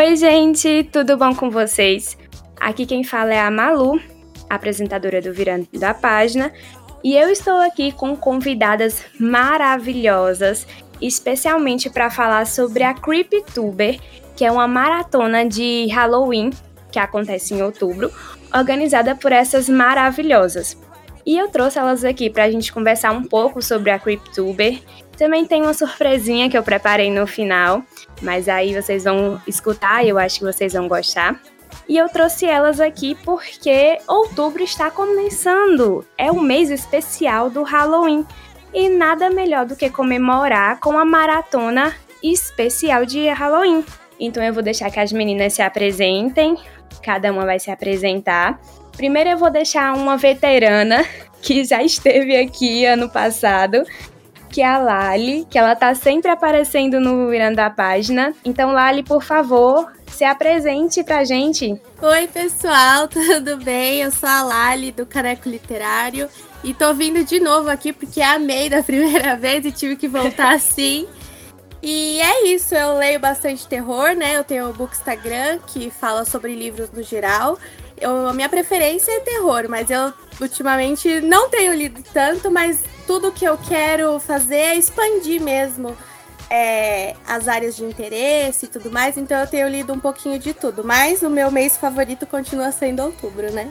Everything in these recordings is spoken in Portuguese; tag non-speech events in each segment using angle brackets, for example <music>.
Oi, gente, tudo bom com vocês? Aqui quem fala é a Malu, apresentadora do Virando da Página, e eu estou aqui com convidadas maravilhosas, especialmente para falar sobre a Creeptuber, que é uma maratona de Halloween que acontece em outubro, organizada por essas maravilhosas. E eu trouxe elas aqui para a gente conversar um pouco sobre a Creeptuber. Também tem uma surpresinha que eu preparei no final mas aí vocês vão escutar e eu acho que vocês vão gostar. E eu trouxe elas aqui porque outubro está começando. É o mês especial do Halloween. E nada melhor do que comemorar com a maratona especial de Halloween. Então eu vou deixar que as meninas se apresentem. Cada uma vai se apresentar. Primeiro eu vou deixar uma veterana <laughs> que já esteve aqui ano passado que é a Lali, que ela tá sempre aparecendo no Virando da Página. Então, Lali, por favor, se apresente pra gente. Oi, pessoal, <laughs> tudo bem? Eu sou a Lali, do Caneco Literário. E tô vindo de novo aqui porque amei da <laughs> primeira vez e tive que voltar assim. E é isso, eu leio bastante terror, né? Eu tenho o Bookstagram, que fala sobre livros no geral. Eu, a minha preferência é terror, mas eu ultimamente não tenho lido tanto, mas tudo que eu quero fazer é expandir mesmo é, as áreas de interesse e tudo mais, então eu tenho lido um pouquinho de tudo. Mas o meu mês favorito continua sendo outubro, né?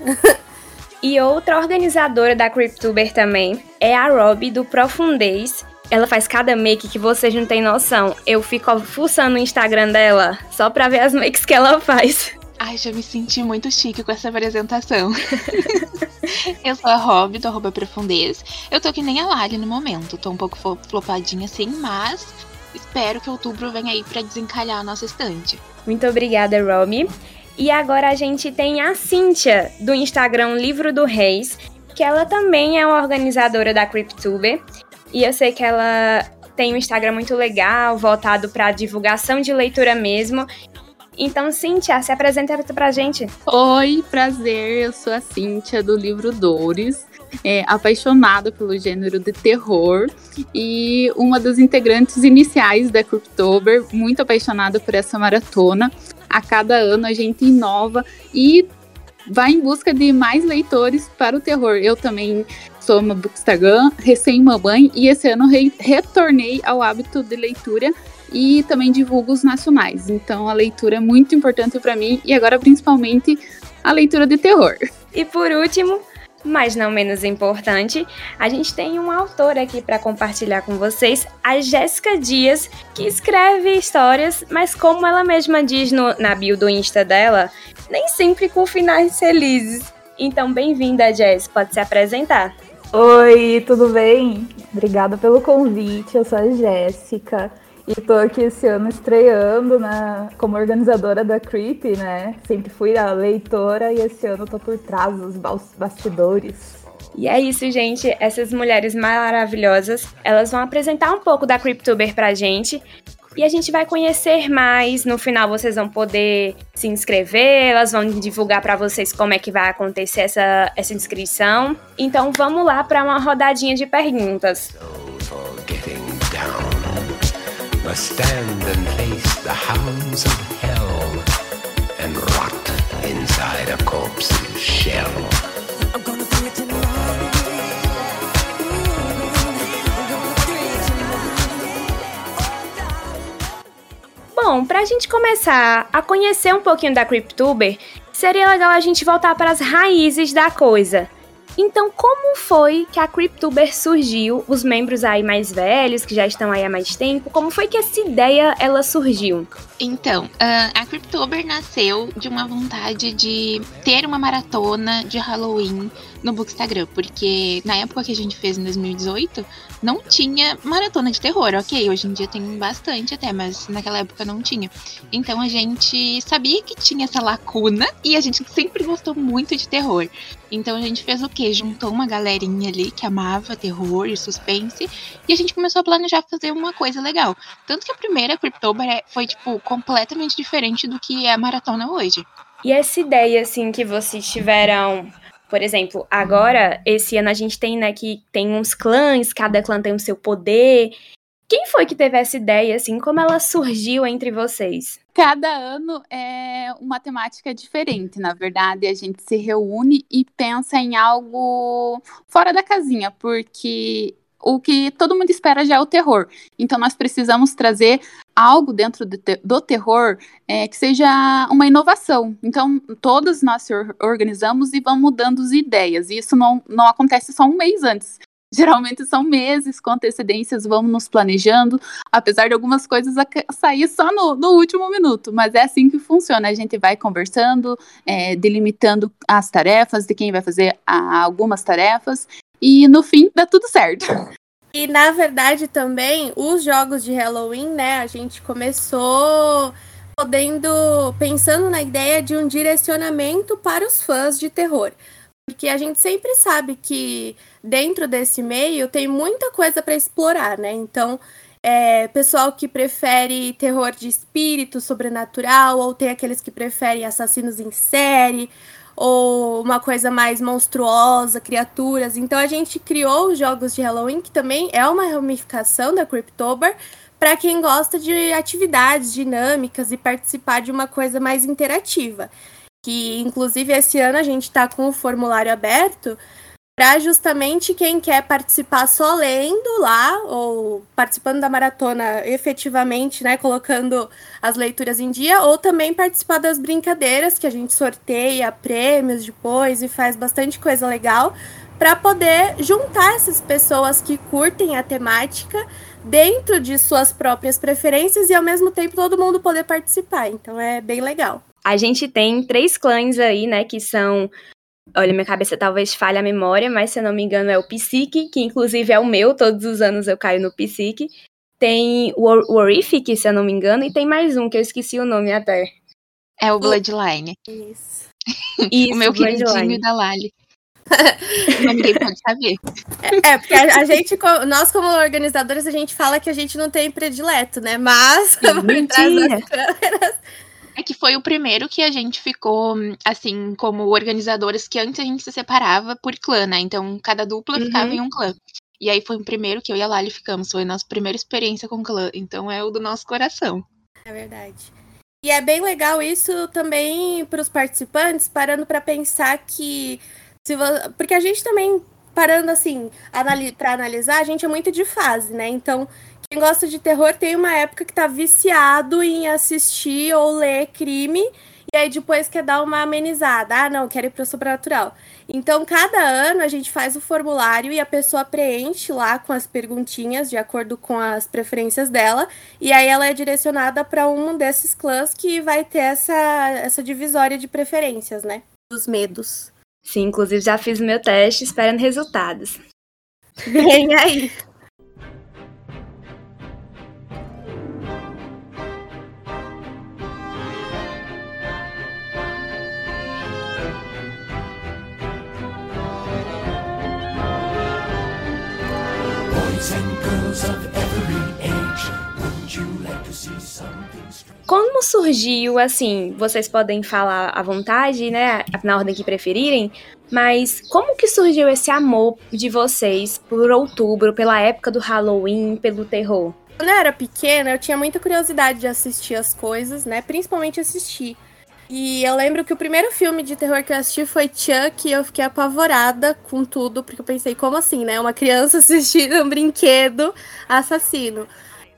<laughs> e outra organizadora da Cryptuber também é a Rob do Profundez. Ela faz cada make que vocês não têm noção. Eu fico fuçando o Instagram dela só pra ver as makes que ela faz. Ai, já me senti muito chique com essa apresentação. <laughs> eu sou a Rob, do Arroba Profundez. Eu tô que nem a Lali no momento. Tô um pouco flopadinha assim, mas espero que outubro venha aí pra desencalhar a nossa estante. Muito obrigada, Rob. E agora a gente tem a Cíntia, do Instagram Livro do Reis, que ela também é uma organizadora da Cryptuber. E eu sei que ela tem um Instagram muito legal, voltado para divulgação de leitura mesmo. Então, Cíntia, se apresenta pra gente. Oi, prazer. Eu sou a Cíntia do livro Dores. É, apaixonada pelo gênero de terror e uma das integrantes iniciais da Cryptober, muito apaixonada por essa maratona. A cada ano a gente inova e vai em busca de mais leitores para o terror. Eu também sou uma bookstagram, recém-mamãe, e esse ano re retornei ao hábito de leitura e também divulgo os nacionais. Então a leitura é muito importante para mim e agora principalmente a leitura de terror. E por último, mas não menos importante, a gente tem uma autora aqui para compartilhar com vocês, a Jéssica Dias, que escreve histórias, mas como ela mesma diz no, na bio do Insta dela, nem sempre com finais felizes. Então, bem-vinda, Jess, pode se apresentar. Oi, tudo bem? Obrigada pelo convite, eu sou a Jéssica. E tô aqui esse ano estreando né, como organizadora da Creep, né? Sempre fui a leitora e esse ano tô por trás dos bastidores. E é isso, gente. Essas mulheres maravilhosas, elas vão apresentar um pouco da Cryptuber pra gente. E a gente vai conhecer mais. No final vocês vão poder se inscrever, elas vão divulgar para vocês como é que vai acontecer essa, essa inscrição. Então vamos lá para uma rodadinha de perguntas must stand and face the hounds of hell and rot inside a corpse's shell. Bom, para a gente começar a conhecer um pouquinho da Cryptuber, seria legal a gente voltar para as raízes da coisa. Então, como foi que a Cryptuber surgiu? Os membros aí mais velhos, que já estão aí há mais tempo, como foi que essa ideia ela surgiu? Então, a Cryptuber nasceu de uma vontade de ter uma maratona de Halloween no Bookstagram, porque na época que a gente fez em 2018, não tinha maratona de terror, ok? Hoje em dia tem bastante até, mas naquela época não tinha. Então a gente sabia que tinha essa lacuna e a gente sempre gostou muito de terror. Então a gente fez o quê? Juntou uma galerinha ali que amava terror e suspense e a gente começou a planejar fazer uma coisa legal. Tanto que a primeira Cryptober é, foi, tipo, completamente diferente do que é a maratona hoje. E essa ideia, assim, que vocês tiveram por exemplo, agora, esse ano a gente tem, né, que tem uns clãs, cada clã tem o seu poder. Quem foi que teve essa ideia, assim? Como ela surgiu entre vocês? Cada ano é uma temática diferente, na verdade. A gente se reúne e pensa em algo fora da casinha, porque o que todo mundo espera já é o terror. Então, nós precisamos trazer algo dentro do, te do terror é, que seja uma inovação. Então, todos nós se organizamos e vamos mudando as ideias. E isso não, não acontece só um mês antes. <laughs> Geralmente são meses com antecedências, vamos nos planejando, apesar de algumas coisas sair só no, no último minuto, mas é assim que funciona. A gente vai conversando, é, delimitando as tarefas de quem vai fazer a, algumas tarefas, e no fim dá tudo certo. <laughs> E na verdade também, os jogos de Halloween, né, a gente começou podendo pensando na ideia de um direcionamento para os fãs de terror. Porque a gente sempre sabe que dentro desse meio tem muita coisa para explorar, né? Então, é, pessoal que prefere terror de espírito sobrenatural, ou tem aqueles que preferem assassinos em série, ou uma coisa mais monstruosa, criaturas. Então a gente criou os jogos de Halloween, que também é uma ramificação da Cryptober, para quem gosta de atividades dinâmicas e participar de uma coisa mais interativa que inclusive esse ano a gente está com o formulário aberto para justamente quem quer participar só lendo lá ou participando da maratona efetivamente, né, colocando as leituras em dia, ou também participar das brincadeiras que a gente sorteia prêmios depois e faz bastante coisa legal para poder juntar essas pessoas que curtem a temática dentro de suas próprias preferências e ao mesmo tempo todo mundo poder participar. Então é bem legal. A gente tem três clãs aí, né, que são Olha, minha cabeça talvez falhe a memória, mas se eu não me engano é o Psique, que inclusive é o meu, todos os anos eu caio no Psique. Tem o Horrific, se eu não me engano, e tem mais um que eu esqueci o nome até. É o Bloodline. Isso. Isso <laughs> o meu Bloodline. queridinho da Lali. <laughs> Ninguém pode saber. É, porque a, a, gente, nós como organizadores, a gente fala que a gente não tem predileto, né? Mas por trás das câmeras é que foi o primeiro que a gente ficou, assim, como organizadores, que antes a gente se separava por clã, né? Então, cada dupla uhum. ficava em um clã. E aí foi o primeiro que eu e a Lali ficamos, foi a nossa primeira experiência com clã. Então é o do nosso coração. É verdade. E é bem legal isso também para os participantes, parando para pensar que. Se vo... Porque a gente também, parando assim, anali... para analisar, a gente é muito de fase, né? Então, quem gosta de terror tem uma época que tá viciado em assistir ou ler crime e aí depois quer dar uma amenizada. Ah, não, quero ir para o sobrenatural. Então, cada ano a gente faz o formulário e a pessoa preenche lá com as perguntinhas de acordo com as preferências dela, e aí ela é direcionada para um desses clãs que vai ter essa, essa divisória de preferências, né? Dos medos. Sim, inclusive já fiz o meu teste esperando resultados. Vem aí. Como surgiu, assim, vocês podem falar à vontade, né, na ordem que preferirem, mas como que surgiu esse amor de vocês por outubro, pela época do Halloween, pelo terror? Quando eu era pequena, eu tinha muita curiosidade de assistir as coisas, né, principalmente assistir. E eu lembro que o primeiro filme de terror que eu assisti foi Chuck e eu fiquei apavorada com tudo, porque eu pensei, como assim, né? Uma criança <laughs> assistindo um brinquedo assassino.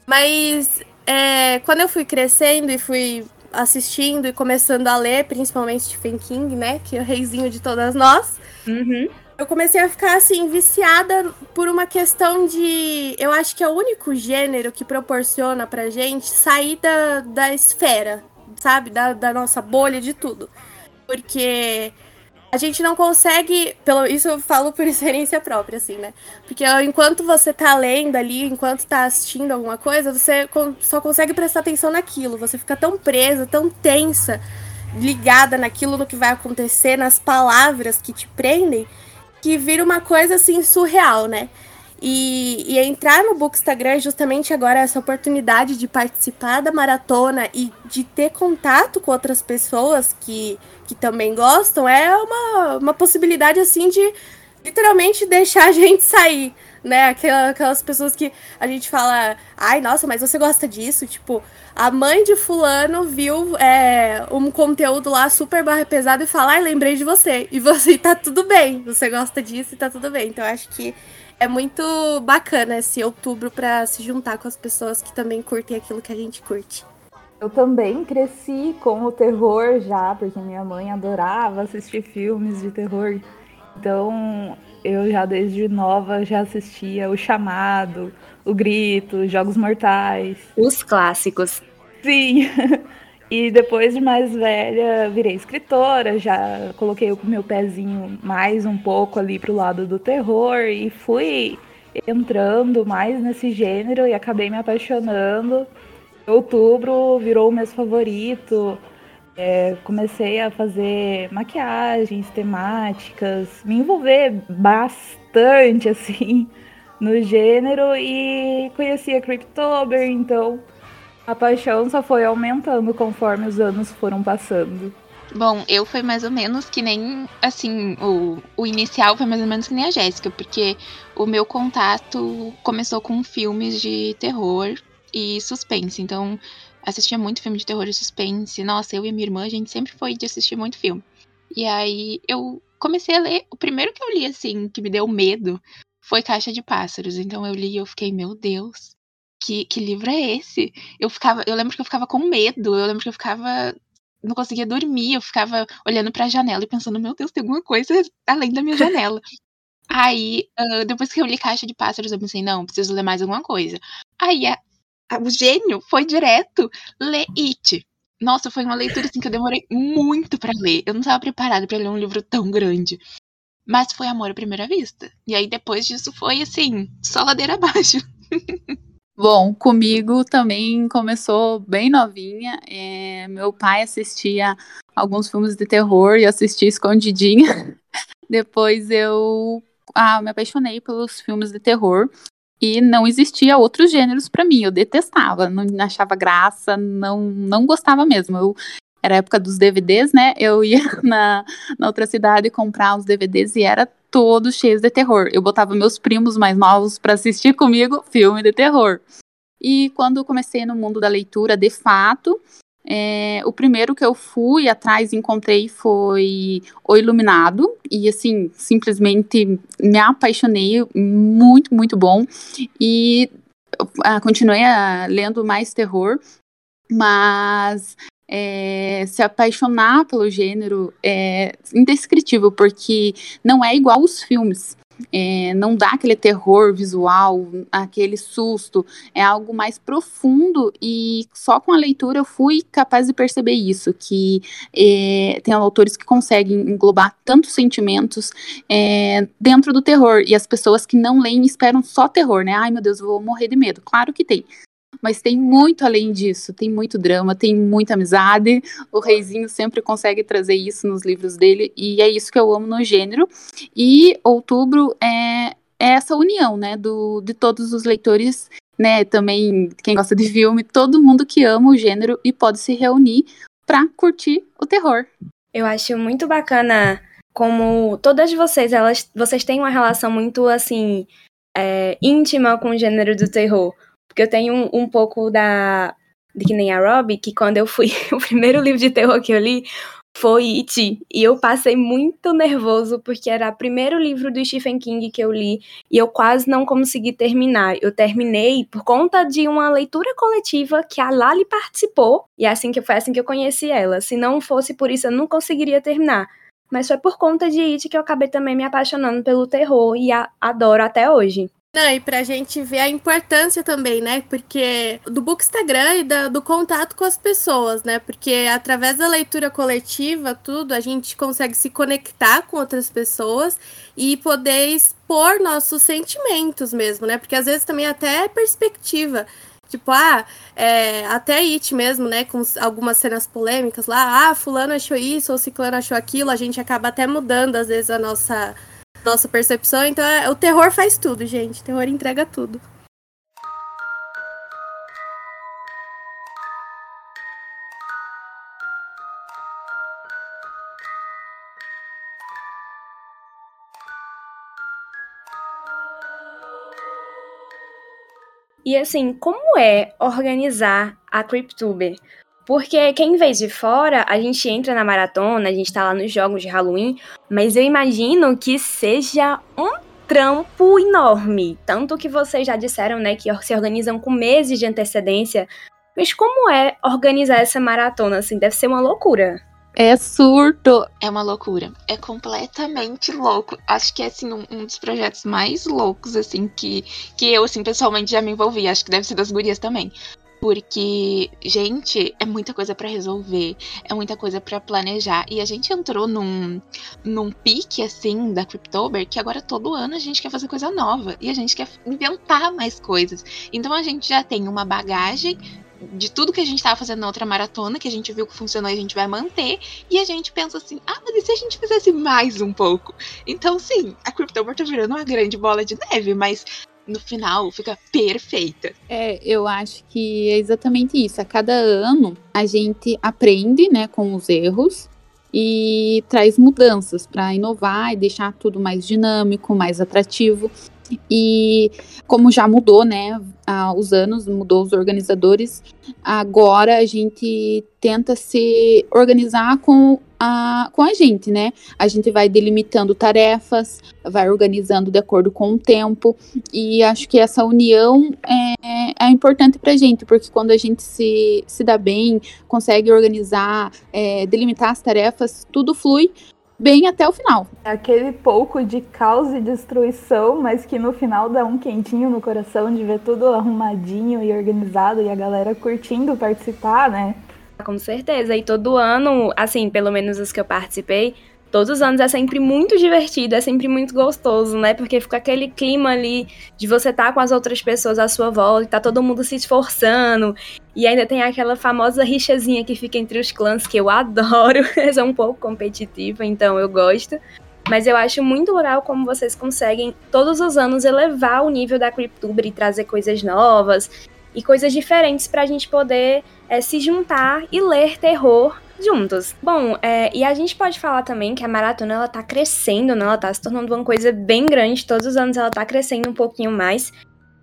Mas é, quando eu fui crescendo e fui assistindo e começando a ler, principalmente Stephen King, né? Que é o reizinho de todas nós. Uhum. Eu comecei a ficar assim, viciada por uma questão de. Eu acho que é o único gênero que proporciona pra gente sair da, da esfera, sabe? Da, da nossa bolha de tudo. Porque a gente não consegue, pelo isso eu falo por <laughs> experiência própria, assim, né? Porque enquanto você tá lendo ali, enquanto tá assistindo alguma coisa, você só consegue prestar atenção naquilo. Você fica tão presa, tão tensa, ligada naquilo no que vai acontecer, nas palavras que te prendem, que vira uma coisa assim surreal, né? E, e, entrar no Bookstagram é justamente agora essa oportunidade de participar da maratona e de ter contato com outras pessoas que, que também gostam é uma, uma possibilidade assim de literalmente deixar a <laughs> gente sair, né? Aquelas pessoas que a gente fala, ai, nossa, mas você gosta disso? Tipo, a mãe de fulano viu é, um conteúdo lá super barra pesado e fala, ai, lembrei de você. E <laughs> você tá tudo bem, você gosta disso e tá tudo bem. Então acho que é muito bacana esse outubro para se juntar com as pessoas que também curtem aquilo que a gente curte. Eu também cresci com o terror já, porque minha mãe adorava assistir filmes de terror. Então, eu já desde nova já assistia O Chamado, O Grito, Jogos Mortais. Os clássicos. Sim. <laughs> E depois de mais velha, virei escritora, já coloquei o meu pezinho mais um pouco ali pro lado do terror e fui entrando mais nesse gênero e acabei me apaixonando. Outubro virou o mês favorito. É, comecei a fazer maquiagens temáticas, me envolver bastante <laughs> assim no gênero e conheci a Cryptober, então a paixão só foi aumentando conforme os anos foram passando. Bom, eu foi mais ou menos que nem, assim, o, o inicial foi mais ou menos que nem a Jéssica, porque o meu contato começou com filmes de terror e suspense. Então, assistia muito filme de terror e suspense. Nossa, eu e minha irmã, a gente sempre foi de assistir muito filme. E aí eu comecei a ler. O primeiro que eu li, assim, que me deu medo foi Caixa de Pássaros. Então eu li e eu fiquei, meu Deus, que, que livro é esse? Eu ficava, eu lembro que eu ficava com medo, eu lembro que eu ficava não conseguia dormir, eu ficava olhando para a janela e pensando, meu Deus, tem alguma coisa <laughs> além da minha janela. Aí, uh, depois que eu li Caixa de Pássaros, eu pensei, não, preciso ler mais alguma coisa. Aí, a, a, o gênio foi direto ler It. Nossa, foi uma leitura assim que eu demorei muito para ler. Eu não estava preparada para ler um livro tão grande. Mas foi amor à primeira vista. E aí, depois disso, foi assim, só ladeira abaixo. <laughs> Bom, comigo também começou bem novinha. É, meu pai assistia alguns filmes de terror e assistia escondidinha. <laughs> Depois eu ah, me apaixonei pelos filmes de terror e não existia outros gêneros para mim. Eu detestava, não achava graça, não, não gostava mesmo. Eu, era a época dos DVDs, né? Eu ia <laughs> na, na outra cidade comprar os DVDs e era todos cheios de terror. Eu botava meus primos mais novos para assistir comigo filme de terror. E quando comecei no mundo da leitura, de fato, é, o primeiro que eu fui atrás encontrei foi O Iluminado, e assim, simplesmente me apaixonei, muito, muito bom. E uh, continuei uh, lendo mais terror, mas é, se apaixonar pelo gênero é indescritível, porque não é igual os filmes. É, não dá aquele terror visual, aquele susto, é algo mais profundo e só com a leitura eu fui capaz de perceber isso, que é, tem autores que conseguem englobar tantos sentimentos é, dentro do terror e as pessoas que não leem esperam só terror, né? Ai meu Deus, vou morrer de medo. Claro que tem, mas tem muito além disso, tem muito drama, tem muita amizade. O Reizinho sempre consegue trazer isso nos livros dele, e é isso que eu amo no gênero. E outubro é, é essa união, né, do, de todos os leitores, né, também quem gosta de filme, todo mundo que ama o gênero e pode se reunir para curtir o terror. Eu acho muito bacana como todas vocês, elas, vocês têm uma relação muito assim é, íntima com o gênero do terror. Porque eu tenho um, um pouco da. De que nem a Robbie, que quando eu fui. <laughs> O primeiro livro de terror que eu li foi It. E eu passei muito nervoso, porque era o primeiro livro do Stephen King que eu li. E eu quase não consegui terminar. Eu terminei por conta de uma leitura coletiva que a Lali participou. E é assim que foi assim que eu conheci ela. Se não fosse por isso, eu não conseguiria terminar. Mas foi por conta de It que eu acabei também me apaixonando pelo terror e adoro até hoje. Não, e pra gente ver a importância também, né? Porque do book Instagram e da, do contato com as pessoas, né? Porque através da leitura coletiva, tudo, a gente consegue se conectar com outras pessoas e poder expor nossos sentimentos mesmo, né? Porque às vezes também até é perspectiva. Tipo, ah, é, até It mesmo, né? Com algumas cenas polêmicas lá, ah, fulano achou isso ou ciclano achou aquilo, a gente acaba até mudando, às vezes, a nossa nossa percepção. Então, é, o terror faz tudo, gente. O terror entrega tudo. E assim, como é organizar a CryptTuber? Porque quem vê de fora, a gente entra na maratona, a gente tá lá nos jogos de Halloween, mas eu imagino que seja um trampo enorme. Tanto que vocês já disseram, né, que se organizam com meses de antecedência. Mas como é organizar essa maratona, assim? Deve ser uma loucura. É surto. É uma loucura. É completamente louco. Acho que é, assim, um, um, dos projetos mais loucos, assim, que, que eu, assim, pessoalmente já me envolvi. Acho que deve ser das gurias também. Porque, gente, é muita coisa para resolver, é muita coisa para planejar. E a gente entrou num, num pique, assim, da Cryptober, que agora todo ano a gente quer fazer coisa nova. E a gente quer inventar mais coisas. Então a gente já tem uma bagagem de tudo que a gente estava fazendo na outra maratona, que a gente viu que funcionou e a gente vai manter, e a gente pensa assim, ah, mas e se a gente fizesse mais um pouco? Então, sim, a Cryptober tá virando uma grande bola de neve, mas no final fica perfeita. É, eu acho que é exatamente isso. A cada ano a gente aprende, né, com os erros e traz mudanças para inovar e deixar tudo mais dinâmico, mais atrativo. E como já mudou, né, os anos, mudou os organizadores, agora a gente tenta se organizar com a, com a gente, né? A gente vai delimitando tarefas, vai organizando de acordo com o tempo, e acho que essa união é, é importante pra gente, porque quando a gente se, se dá bem, consegue organizar, é, delimitar as tarefas, tudo flui bem até o final. É aquele pouco de caos e destruição, mas que no final dá um quentinho no coração de ver tudo arrumadinho e organizado e a galera curtindo participar, né? Com certeza. E todo ano, assim, pelo menos os que eu participei, todos os anos é sempre muito divertido, é sempre muito gostoso, né? Porque fica aquele clima ali de você estar tá com as outras pessoas à sua volta, tá todo mundo se esforçando. E ainda tem aquela famosa rixazinha que fica entre os clãs que eu <laughs> adoro. é um pouco competitiva, então eu gosto. Mas eu acho muito legal como vocês conseguem todos os anos elevar o nível da Cryptuber e trazer coisas novas e coisas diferentes para a gente poder é, se juntar e ler terror juntos. Bom, é, e a gente pode falar também que a maratona ela tá crescendo, né? Ela tá se tornando uma coisa bem grande. Todos os anos ela tá crescendo um pouquinho mais.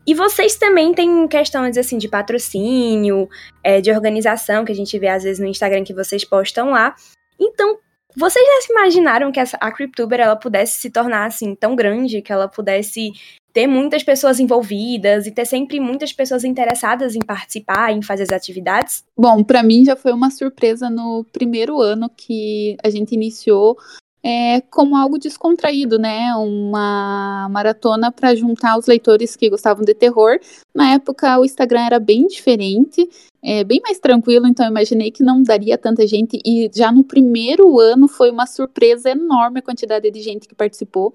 E vocês também têm questões assim de patrocínio, é, de organização, que a gente vê às vezes no Instagram que vocês postam lá. Então, vocês já se imaginaram que essa, a Cryptuber ela pudesse se tornar assim tão grande, que ela pudesse ter muitas pessoas envolvidas e ter sempre muitas pessoas interessadas em participar, em fazer as atividades? Bom, para mim já foi uma surpresa no primeiro ano que a gente iniciou é, como algo descontraído, né? Uma maratona para juntar os leitores que gostavam de terror. Na época, o Instagram era bem diferente, é, bem mais tranquilo, então imaginei que não daria tanta gente. E já no primeiro ano foi uma surpresa enorme a quantidade de gente que participou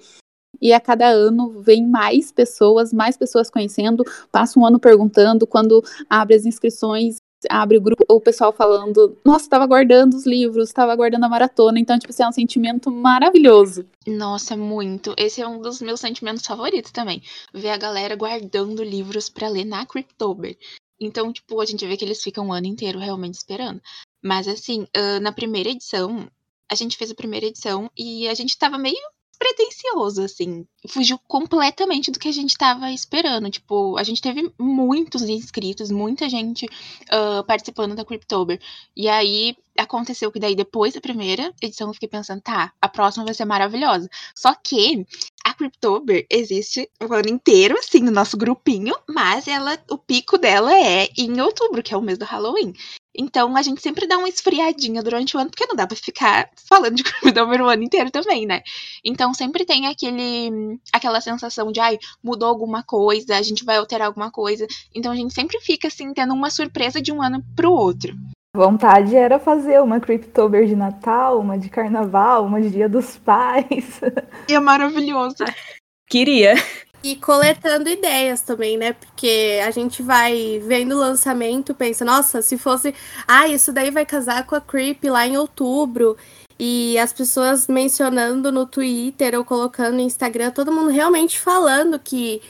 e a cada ano vem mais pessoas, mais pessoas conhecendo, passa um ano perguntando, quando abre as inscrições, abre o grupo, o pessoal falando, nossa, estava guardando os livros, estava guardando a maratona, então, tipo, assim, é um sentimento maravilhoso. Nossa, muito. Esse é um dos meus sentimentos favoritos também. Ver a galera guardando livros para ler na Cryptober. Então, tipo, a gente vê que eles ficam um ano inteiro realmente esperando. Mas, assim, uh, na primeira edição, a gente fez a primeira edição e a gente tava meio pretencioso, assim. Fugiu completamente do que a gente estava esperando. Tipo, a gente teve muitos inscritos, muita gente uh, participando da Cryptober. E aí aconteceu que daí, depois da primeira edição, eu fiquei pensando, tá, a próxima vai ser maravilhosa. Só que a Cryptober existe o ano inteiro, assim, no nosso grupinho, mas ela, o pico dela é em outubro, que é o mês do Halloween. Então a gente sempre dá uma esfriadinha durante o ano, porque não dá pra ficar falando de Cryptober o ano inteiro também, né? Então sempre tem aquele, aquela sensação de, ai, mudou alguma coisa, a gente vai alterar alguma coisa. Então a gente sempre fica, assim, tendo uma surpresa de um ano pro outro. A vontade era fazer uma Cryptober de Natal, uma de Carnaval, uma de Dia dos Pais. <laughs> E é maravilhoso. Queria. E coletando ideias também, né? Porque a gente vai vendo o lançamento, pensa, nossa, se fosse. Ah, isso daí vai casar com a Creep lá em outubro. E as pessoas mencionando no Twitter ou colocando no Instagram, todo mundo realmente falando que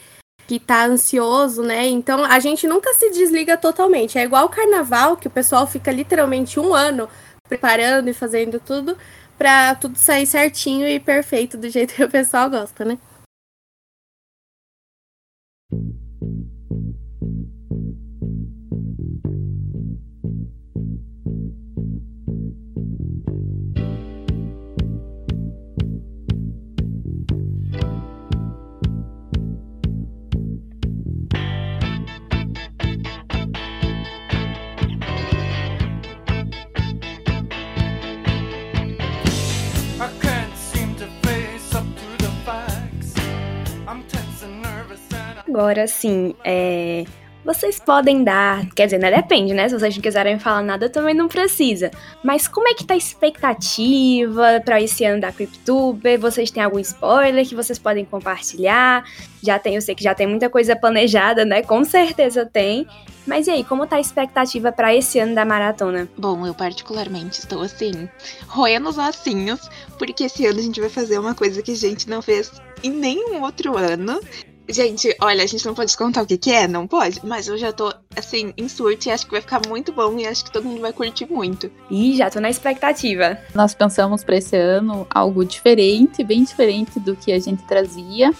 que tá ansioso, né? Então a gente nunca se desliga totalmente. É igual o carnaval, que o pessoal fica literalmente um ano preparando e fazendo tudo para tudo sair certinho e perfeito do jeito que o pessoal gosta, né? Thank you. Agora sim, é. Vocês podem dar, quer dizer, né? Depende, né? Se vocês não quiserem falar nada, também não precisa. Mas como é que tá a expectativa para esse ano da CrypTube? Vocês têm algum spoiler que vocês podem compartilhar? Já tem, eu sei que já tem muita coisa planejada, né? Com certeza tem. Mas e aí, como tá a expectativa para esse ano da maratona? Bom, eu particularmente estou assim, roendo os ossinhos, porque esse ano a gente vai fazer uma coisa que a gente não fez em nenhum outro ano. Gente, olha, a gente não pode contar o que, que é, não pode, mas eu já tô, assim, em surto e acho que vai ficar muito bom e acho que todo mundo vai curtir muito. Ih, já tô na expectativa. Nós pensamos para esse ano algo diferente, bem diferente do que a gente trazia,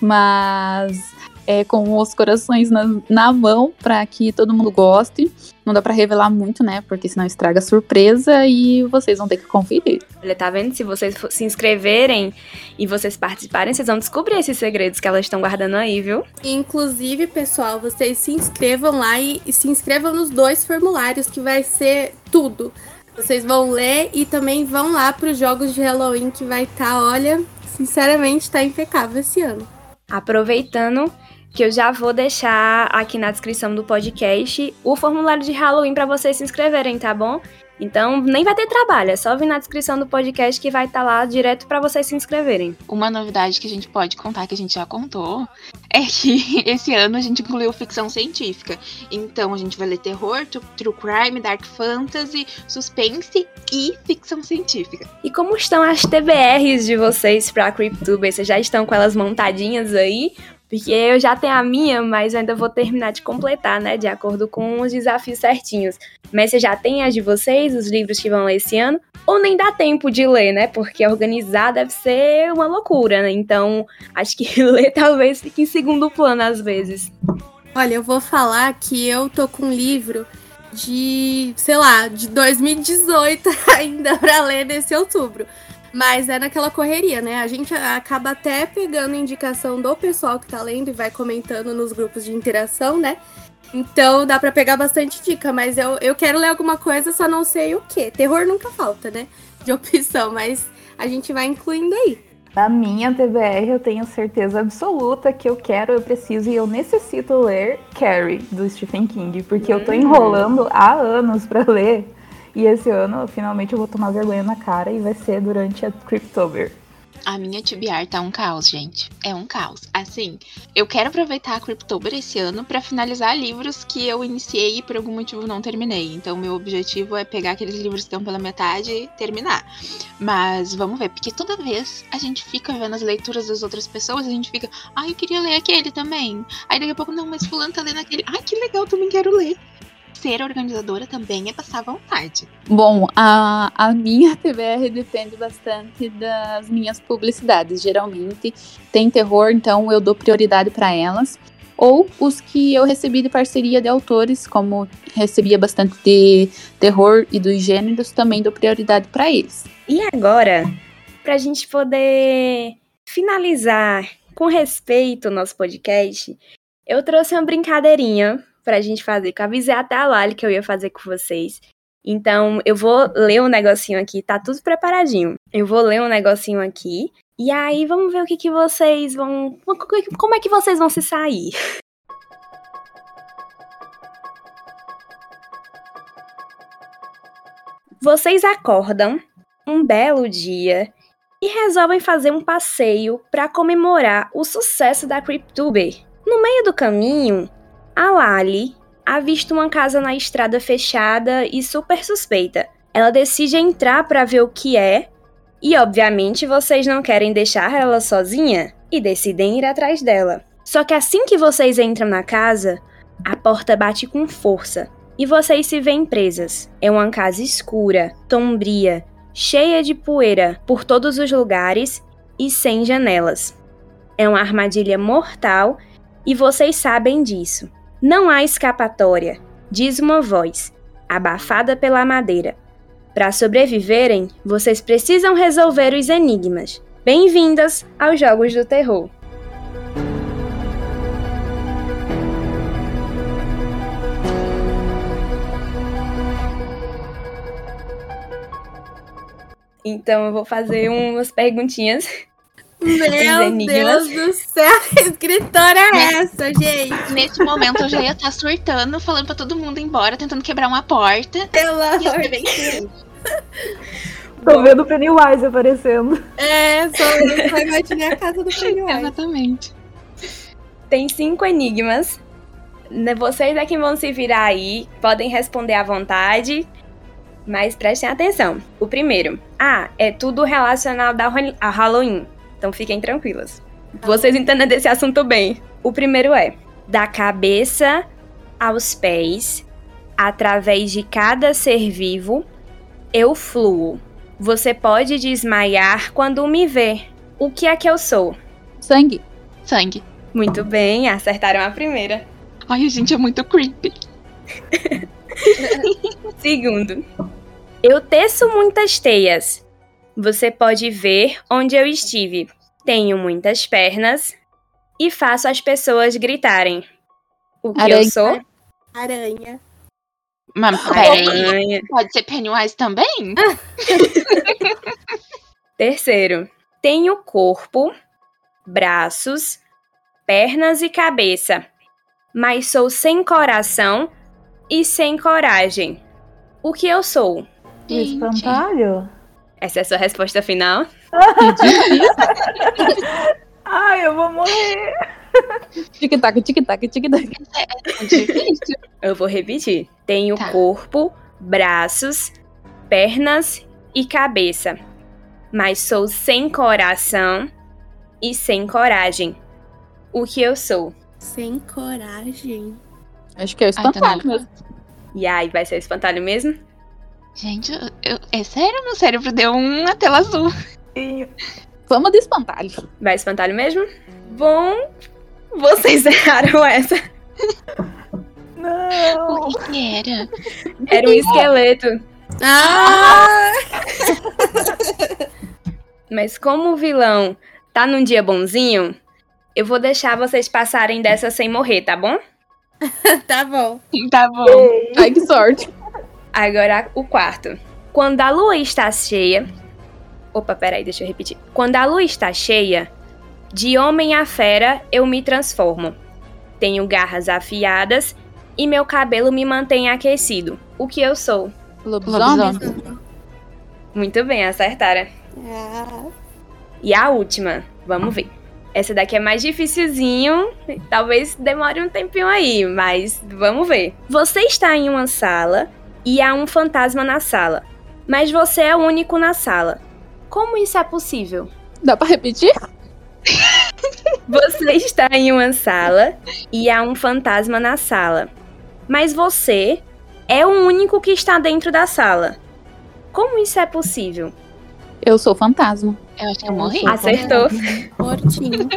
mas é, com os corações na, na mão para que todo mundo goste. Não dá para revelar muito, né? Porque senão estraga a surpresa e vocês vão ter que conferir. Olha, tá vendo? Se vocês se inscreverem e vocês participarem, vocês vão descobrir esses segredos que elas estão guardando aí, viu? Inclusive, pessoal, vocês se inscrevam lá e, e se inscrevam nos dois formulários que vai ser tudo. Vocês vão ler e também vão lá para os jogos de Halloween que vai estar, olha, sinceramente, tá impecável esse ano. Aproveitando que eu já vou deixar aqui na descrição do podcast o formulário de Halloween para vocês se inscreverem, tá bom? Então nem vai ter trabalho, é só vir na descrição do podcast que vai estar lá direto para vocês se inscreverem. Uma novidade que a gente pode contar, que a gente já contou, é que <laughs> esse ano a gente incluiu ficção científica. Então a gente vai ler terror, tru- true crime, dark fantasy, suspense e ficção científica. E como estão as TBRs de vocês pra CrypTube? Vocês já estão com elas montadinhas aí? Porque eu já tenho a minha, mas ainda vou terminar de completar, né? De acordo com os desafios certinhos. Mas você já tem as de vocês, os livros que vão ler esse ano? Ou nem dá tempo de ler, né? Porque organizar deve ser uma loucura, né? Então, acho que <laughs> ler talvez fique em segundo plano às vezes. Olha, eu vou falar que eu tô com um livro de, sei lá, de 2018 <laughs> ainda pra ler nesse outubro. Mas é naquela correria, né? A gente acaba até pegando indicação do pessoal que tá lendo e vai comentando nos grupos de interação, né? Então dá pra pegar bastante dica, mas eu, eu quero ler alguma coisa, só não sei o que. Terror nunca falta, né? De opção, mas a gente vai incluindo aí. Na minha TBR, eu tenho certeza absoluta que eu quero, eu preciso e eu necessito ler Carrie, do Stephen King, porque eu tô enrolando há anos pra ler. E esse ano, finalmente, eu vou tomar vergonha na cara e vai ser durante a Cryptober. A minha TBR tá um caos, gente. É um caos. Assim, eu quero aproveitar a Cryptober esse ano pra finalizar livros que eu iniciei e por algum motivo não terminei. Então, meu objetivo é pegar aqueles livros que estão pela metade e terminar. Mas vamos ver, porque toda vez a gente fica vendo as leituras das outras pessoas, a gente fica, ai, eu queria ler aquele também. Aí daqui a pouco, não, mas fulano tá lendo aquele. Ai, que legal, também quero ler. Ser organizadora também é passar vontade. Bom, a, a minha TBR depende bastante das minhas publicidades. Geralmente tem terror, então eu dou prioridade para elas. Ou os que eu recebi de parceria de autores, como recebia bastante de terror e dos gêneros, também dou prioridade para eles. E agora, pra gente poder finalizar com respeito o nosso podcast, eu trouxe uma brincadeirinha pra gente fazer, que eu avisei até a Lali que eu ia fazer com vocês. Então, eu vou ler um negocinho aqui, tá tudo preparadinho. Eu vou ler um negocinho aqui, e aí vamos ver o que, que vocês vão. Como é que vocês vão se sair? Vocês acordam um belo dia e resolvem fazer um passeio para comemorar o sucesso da Cryptuber. No meio do caminho, a Lali avista uma casa na estrada fechada e super suspeita. Ela decide entrar para ver o que é, e obviamente vocês não querem deixar ela sozinha e decidem ir atrás dela. Só que assim que vocês entram na casa, a porta bate com força e vocês se veem presas. É uma casa escura, sombria, cheia de poeira por todos os lugares e sem janelas. É uma armadilha mortal e vocês sabem disso. Não há escapatória. diz uma voz, abafada pela madeira. Para sobreviverem, vocês precisam resolver os enigmas. Bem-vindas aos Jogos do Terror. Então eu vou fazer umas perguntinhas. Meu. Deus do céu, <laughs> que escritora é essa, gente? Nesse momento eu já ia estar surtando, falando pra todo mundo ir embora, tentando quebrar uma porta. Pelo amor silêncio. Tô vendo o Pennywise aparecendo. É, só, só imaginei a casa do Pennywise. Exatamente. Tem cinco enigmas. Né, Vocês é que vão se virar aí, podem responder à vontade, mas prestem atenção. O primeiro. Ah, é tudo relacionado ao Halloween. Então fiquem tranquilas. Vocês entendem desse assunto bem. O primeiro é: da cabeça aos pés, através de cada ser vivo, eu fluo. Você pode desmaiar quando me ver. O que é que eu sou? Sangue. Sangue. Muito bem, acertaram a primeira. Ai, gente, é muito creepy. <laughs> Segundo, eu teço muitas teias. Você pode ver onde eu estive. Tenho muitas pernas e faço as pessoas gritarem. O que eu Aranha. sou? Aranha. Mas peraí, Aranha. pode ser Pennywise também? <laughs> Terceiro, tenho corpo, braços, pernas e cabeça, mas sou sem coração e sem coragem. O que eu sou? Gente. espantalho? Essa é a sua resposta final? <laughs> Ai, eu vou morrer. Tic-tac, tic-tac, tic-tac. É difícil. Eu vou repetir. Tenho Tá. corpo, braços, pernas e cabeça. Mas sou sem coração e sem coragem. O que eu sou? Sem coragem. Acho que é o Ai, tá espantalho mesmo. E aí, vai ser o espantalho mesmo? Gente, eu, eu- é sério? Meu cérebro deu uma tela azul. Vamos de espantalho. Vai espantalho mesmo? Bom, vocês <laughs> erraram essa. Não. O que, que era? Era um esqueleto. Ah! Mas como o vilão tá num dia bonzinho, eu vou deixar vocês passarem dessa sem morrer, tá bom? <laughs> tá bom. Tá bom. Ai, que sorte. Agora o quarto. Quando a lua está cheia. Opa, peraí, deixa eu repetir. Quando a lua está cheia, de homem a fera eu me transformo. Tenho garras afiadas e meu cabelo me mantém aquecido. O que eu sou? Lobisomem. Lobisomem. Muito bem, acertaram. Ah, E a última, vamos ver. Essa daqui é mais dificilzinho, talvez demore um tempinho aí, mas vamos ver. Você está em uma sala e há um fantasma na sala, mas você é o único na sala. Como isso é possível? Dá pra repetir? Você <laughs> está em uma sala e há um fantasma na sala, mas você é o único que está dentro da sala. Como isso é possível? Eu sou fantasma. Eu acho que eu morri. Acertou. <laughs> mortinho.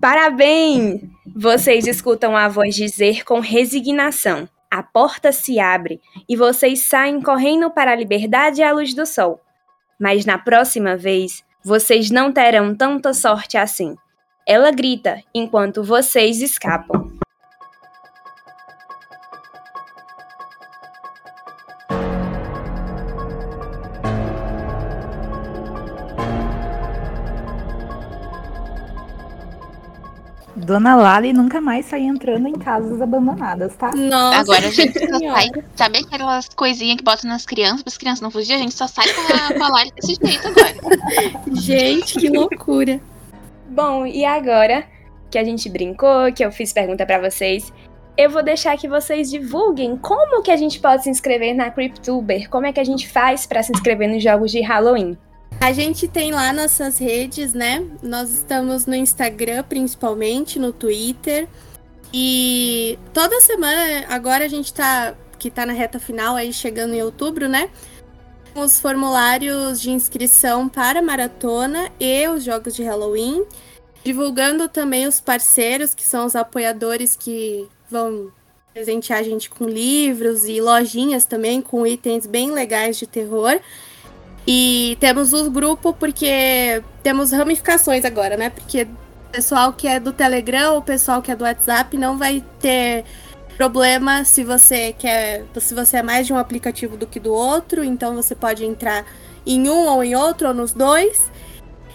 Parabéns! Vocês escutam a voz dizer com resignação. A porta se abre e vocês saem correndo para a liberdade e a luz do sol. Mas na próxima vez, vocês não terão tanta sorte assim. Ela grita enquanto vocês escapam. Dona Lali nunca mais sai entrando em casas abandonadas, tá? Nossa. Agora a gente só sai. Sabe aquelas coisinhas que botam nas crianças para as crianças não fugir? A gente só sai com a, com a Lari desse jeito agora. Gente, que loucura. Bom, e agora que a gente brincou, que eu fiz pergunta pra vocês, eu vou deixar que vocês divulguem como que a gente pode se inscrever na Cryptuber, como é que a gente faz pra se inscrever nos jogos de Halloween. A gente tem lá nossas redes, né? Nós estamos no Instagram, principalmente, no Twitter. E toda semana, agora a gente tá. Que tá na reta final aí, chegando em outubro, né? Os formulários de inscrição para a maratona e os jogos de Halloween. Divulgando também os parceiros, que são os apoiadores que vão presentear a gente com livros e lojinhas também com itens bem legais de terror. E temos o grupo porque temos ramificações agora, né? Porque o pessoal que é do Telegram, o pessoal que é do WhatsApp não vai ter problema se você quer, se você é mais de um aplicativo do que do outro, então você pode entrar em um ou em outro ou nos dois.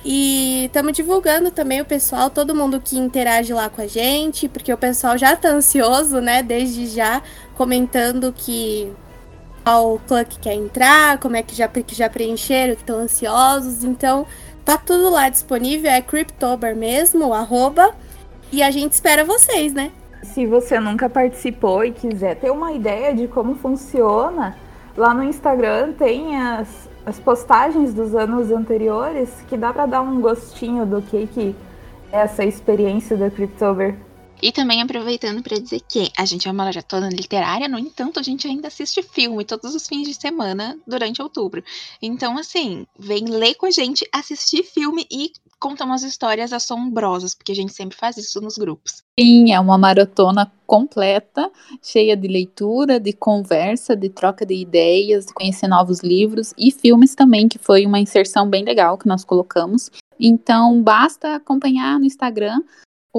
E estamos divulgando também o pessoal, todo mundo que interage lá com a gente, porque o pessoal já tá ansioso, né? Desde já, comentando que qual clã que quer entrar, como é que já, que já preencheram, que estão ansiosos. Então, tá tudo lá disponível, é Cryptober mesmo, arroba. E a gente espera vocês, né? Se você nunca participou e quiser ter uma ideia de como funciona, lá no Instagram tem as, as postagens dos anos anteriores que dá para dar um gostinho do que, que é essa experiência da Cryptober. E também aproveitando para dizer que a gente é uma maratona literária, no entanto, a gente ainda assiste filme todos os fins de semana durante outubro. Então, assim, vem ler com a gente, assistir filme e contar umas histórias assombrosas, porque a gente sempre faz isso nos grupos. Sim, é uma maratona completa, cheia de leitura, de conversa, de troca de ideias, de conhecer novos livros e filmes também, que foi uma inserção bem legal que nós colocamos. Então, basta acompanhar no Instagram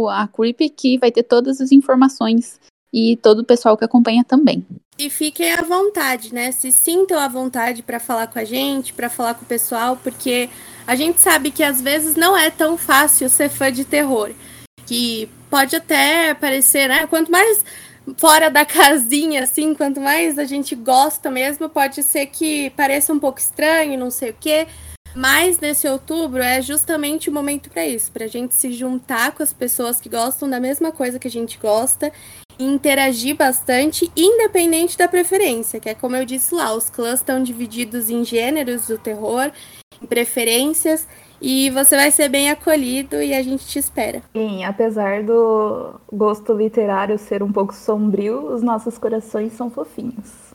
a Creep que vai ter todas as informações e todo o pessoal que acompanha também. E fiquem à vontade, né? Se sintam à vontade para falar com a gente, para falar com o pessoal, porque a gente sabe que às vezes não é tão fácil ser fã de terror. Que pode até parecer, né? Quanto mais fora da <laughs> casinha, assim, quanto mais a gente gosta mesmo, pode ser que pareça um pouco estranho, não sei o quê. Mas nesse outubro é justamente o momento para isso, para a gente se juntar com as pessoas que gostam da mesma coisa que a gente gosta e interagir bastante, independente da preferência, que é como eu disse lá, os clãs estão divididos em gêneros do terror, em preferências, e você vai ser bem acolhido e a gente te espera. Sim, apesar do gosto literário ser um pouco sombrio, os nossos corações são fofinhos.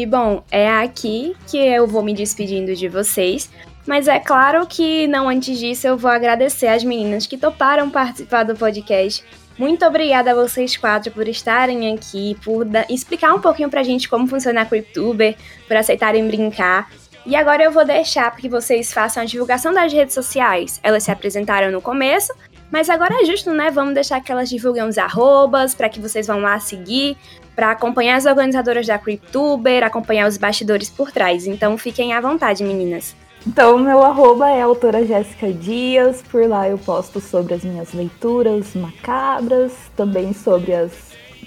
E bom, é aqui que eu vou me despedindo de vocês. Mas é claro que não antes disso eu vou agradecer as meninas que toparam participar do podcast. Muito obrigada a vocês quatro por estarem aqui, por explicar um pouquinho pra gente como funciona a Cryptuber, por aceitarem brincar. E agora eu vou deixar que vocês façam a divulgação das redes sociais. Elas se apresentaram no começo, mas agora é justo, né? Vamos deixar que elas divulguem os arrobas para que vocês vão lá seguir, para acompanhar as organizadoras da Cryptuber, acompanhar os bastidores por trás. Então fiquem à vontade, meninas. Então, meu arroba é a autora Jéssica Dias. Por lá eu posto sobre as minhas leituras macabras, também sobre as,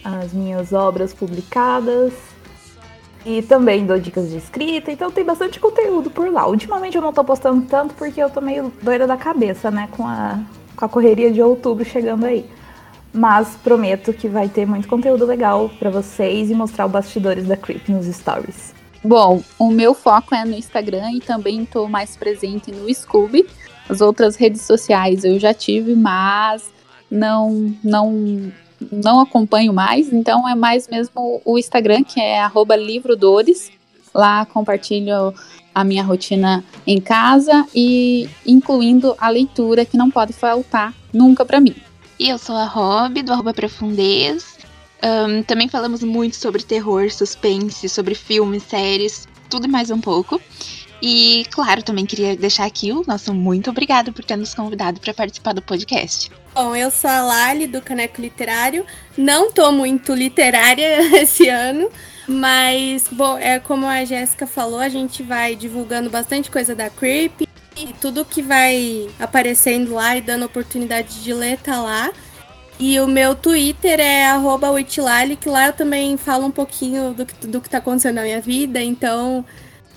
as minhas obras publicadas. E também dou dicas de escrita, então tem bastante conteúdo por lá. Ultimamente eu não tô postando tanto porque eu tô meio doida da cabeça, né? Com a, com a correria de outubro chegando aí. Mas prometo que vai ter muito conteúdo legal pra vocês e mostrar os bastidores da Creep nos stories. Bom, o meu foco é no Instagram e também estou mais presente no Scooby. As outras redes sociais eu já tive, mas não não não acompanho mais, então é mais mesmo o Instagram, que é livrodores. Lá compartilho a minha rotina em casa e incluindo a leitura que não pode faltar nunca para mim. E eu sou a Rob, do Arroba Profundez. Ahn, também falamos muito sobre terror, suspense, sobre filmes, séries, tudo e mais um pouco. E, claro, também queria deixar aqui o nosso muito obrigado por ter nos convidado para participar do podcast. Bom, eu sou a Lali do Caneco Literário. Não tô muito literária <laughs> esse ano, mas bom, é como a Jéssica falou, a gente vai divulgando bastante coisa da Creep e tudo que vai aparecendo lá e dando oportunidade de ler tá lá. E o meu Twitter é arroba que lá eu também falo um pouquinho do que, do que tá acontecendo na minha vida, então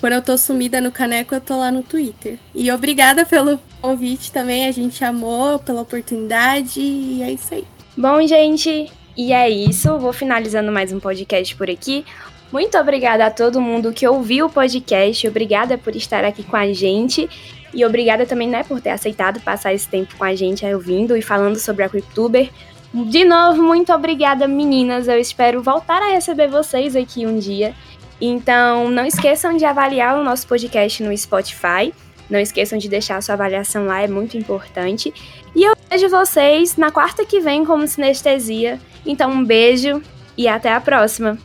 quando eu tô sumida no caneco, eu tô lá no Twitter. E obrigada pelo convite também, a gente amou pela oportunidade e é isso aí. Bom, gente, e é isso. Vou finalizando mais um podcast por aqui. Muito obrigada a todo mundo que ouviu o podcast. Obrigada por estar aqui com a gente. E obrigada também, né, por ter aceitado passar esse tempo com a gente ouvindo e falando sobre a CrypTuber. De novo, muito obrigada, meninas. Eu espero voltar a receber vocês aqui um dia. Então, não esqueçam de avaliar o nosso podcast no Spotify. Não esqueçam de deixar a sua avaliação lá, é muito importante. E eu vejo vocês na quarta que vem como sinestesia. Então, um beijo e até a próxima.